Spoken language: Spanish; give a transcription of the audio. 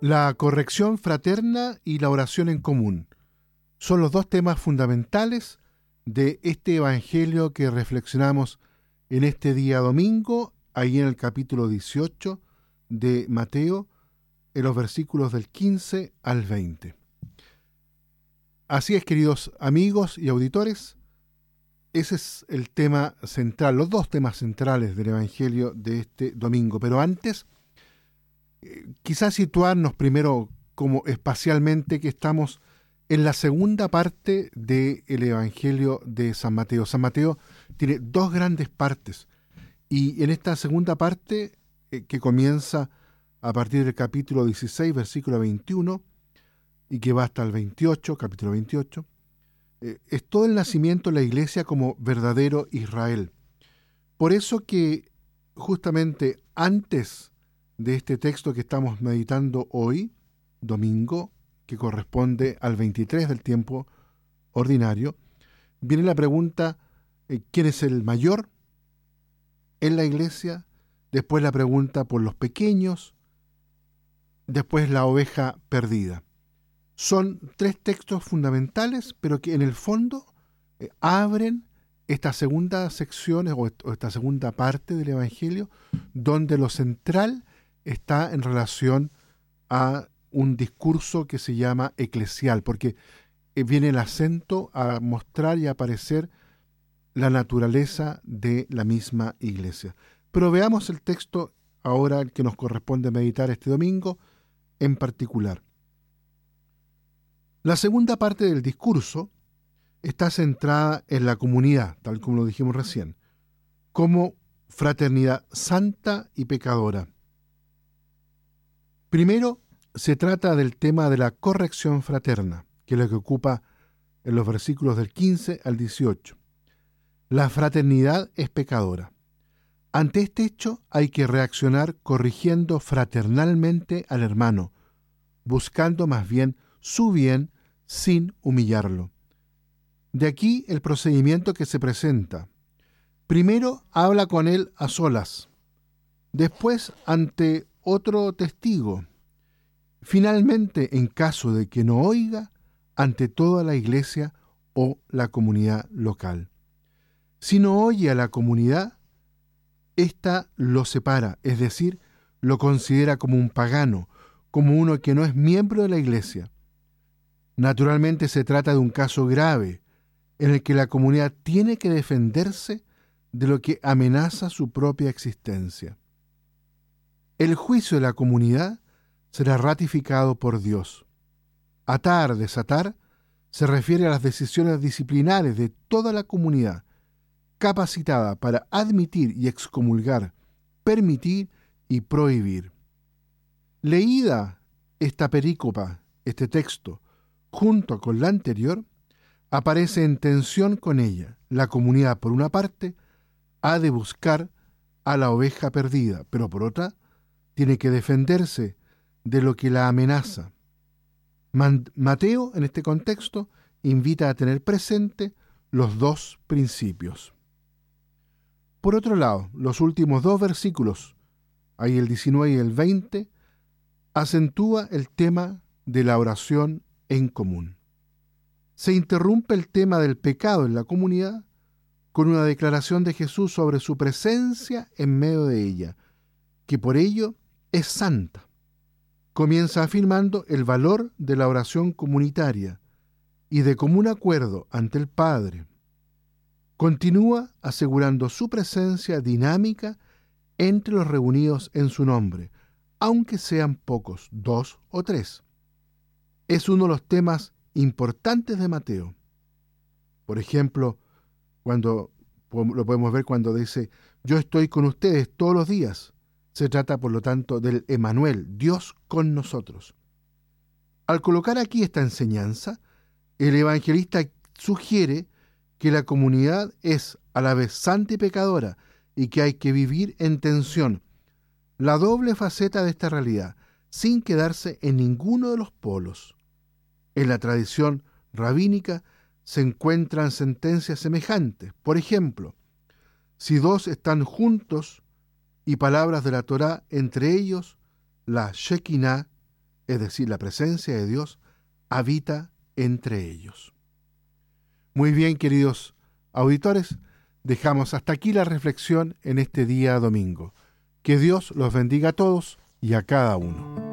La corrección fraterna y la oración en común son los dos temas fundamentales de este Evangelio que reflexionamos en este día domingo, ahí en el capítulo 18 de Mateo, en los versículos del 15 al 20. Así es, queridos amigos y auditores, ese es el tema central, los dos temas centrales del Evangelio de este domingo. Pero antes, quizás situarnos primero como espacialmente que estamos en la segunda parte del Evangelio de San Mateo. San Mateo tiene dos grandes partes y en esta segunda parte eh, que comienza a partir del capítulo 16, versículo 21 y que va hasta el 28, capítulo 28, eh, es todo el nacimiento de la iglesia como verdadero Israel. Por eso que justamente antes de este texto que estamos meditando hoy, domingo, que corresponde al 23 del tiempo ordinario, viene la pregunta, eh, ¿quién es el mayor en la iglesia? Después la pregunta por los pequeños, después la oveja perdida. Son tres textos fundamentales, pero que en el fondo eh, abren esta segunda sección o esta segunda parte del Evangelio, donde lo central está en relación a un discurso que se llama eclesial, porque eh, viene el acento a mostrar y a aparecer la naturaleza de la misma iglesia. Pero veamos el texto ahora que nos corresponde meditar este domingo en particular. La segunda parte del discurso está centrada en la comunidad, tal como lo dijimos recién, como fraternidad santa y pecadora Primero, se trata del tema de la corrección fraterna, que es lo que ocupa en los versículos del 15 al 18. La fraternidad es pecadora. Ante este hecho hay que reaccionar corrigiendo fraternalmente al hermano, buscando más bien su bien sin humillarlo. De aquí el procedimiento que se presenta. Primero habla con él a solas, después ante otro testigo. Finalmente, en caso de que no oiga, ante toda la iglesia o la comunidad local. Si no oye a la comunidad, ésta lo separa, es decir, lo considera como un pagano, como uno que no es miembro de la iglesia. Naturalmente se trata de un caso grave, en el que la comunidad tiene que defenderse de lo que amenaza su propia existencia. El juicio de la comunidad será ratificado por Dios. Atar, desatar, se refiere a las decisiones disciplinares de toda la comunidad, capacitada para admitir y excomulgar, permitir y prohibir. Leída esta perícopa, este texto, junto con la anterior, aparece en tensión con ella. La comunidad, por una parte, ha de buscar a la oveja perdida, pero por otra, tiene que defenderse de lo que la amenaza. Mateo, en este contexto, invita a tener presente los dos principios. Por otro lado, los últimos dos versículos, ahí el 19 y el 20, acentúa el tema de la oración en común. Se interrumpe el tema del pecado en la comunidad con una declaración de Jesús sobre su presencia en medio de ella, que por ello es santa. Comienza afirmando el valor de la oración comunitaria y de común acuerdo ante el Padre. Continúa asegurando su presencia dinámica entre los reunidos en su nombre, aunque sean pocos, dos o tres. Es uno de los temas importantes de Mateo. Por ejemplo, cuando lo podemos ver cuando dice, yo estoy con ustedes todos los días se trata, por lo tanto, del Emanuel, Dios con nosotros. Al colocar aquí esta enseñanza, el evangelista sugiere que la comunidad es a la vez santa y pecadora y que hay que vivir en tensión, la doble faceta de esta realidad, sin quedarse en ninguno de los polos. En la tradición rabínica se encuentran sentencias semejantes. Por ejemplo, si dos están juntos y palabras de la Torá, entre ellos la Shekinah, es decir, la presencia de Dios, habita entre ellos. Muy bien, queridos auditores, dejamos hasta aquí la reflexión en este día domingo. Que Dios los bendiga a todos y a cada uno.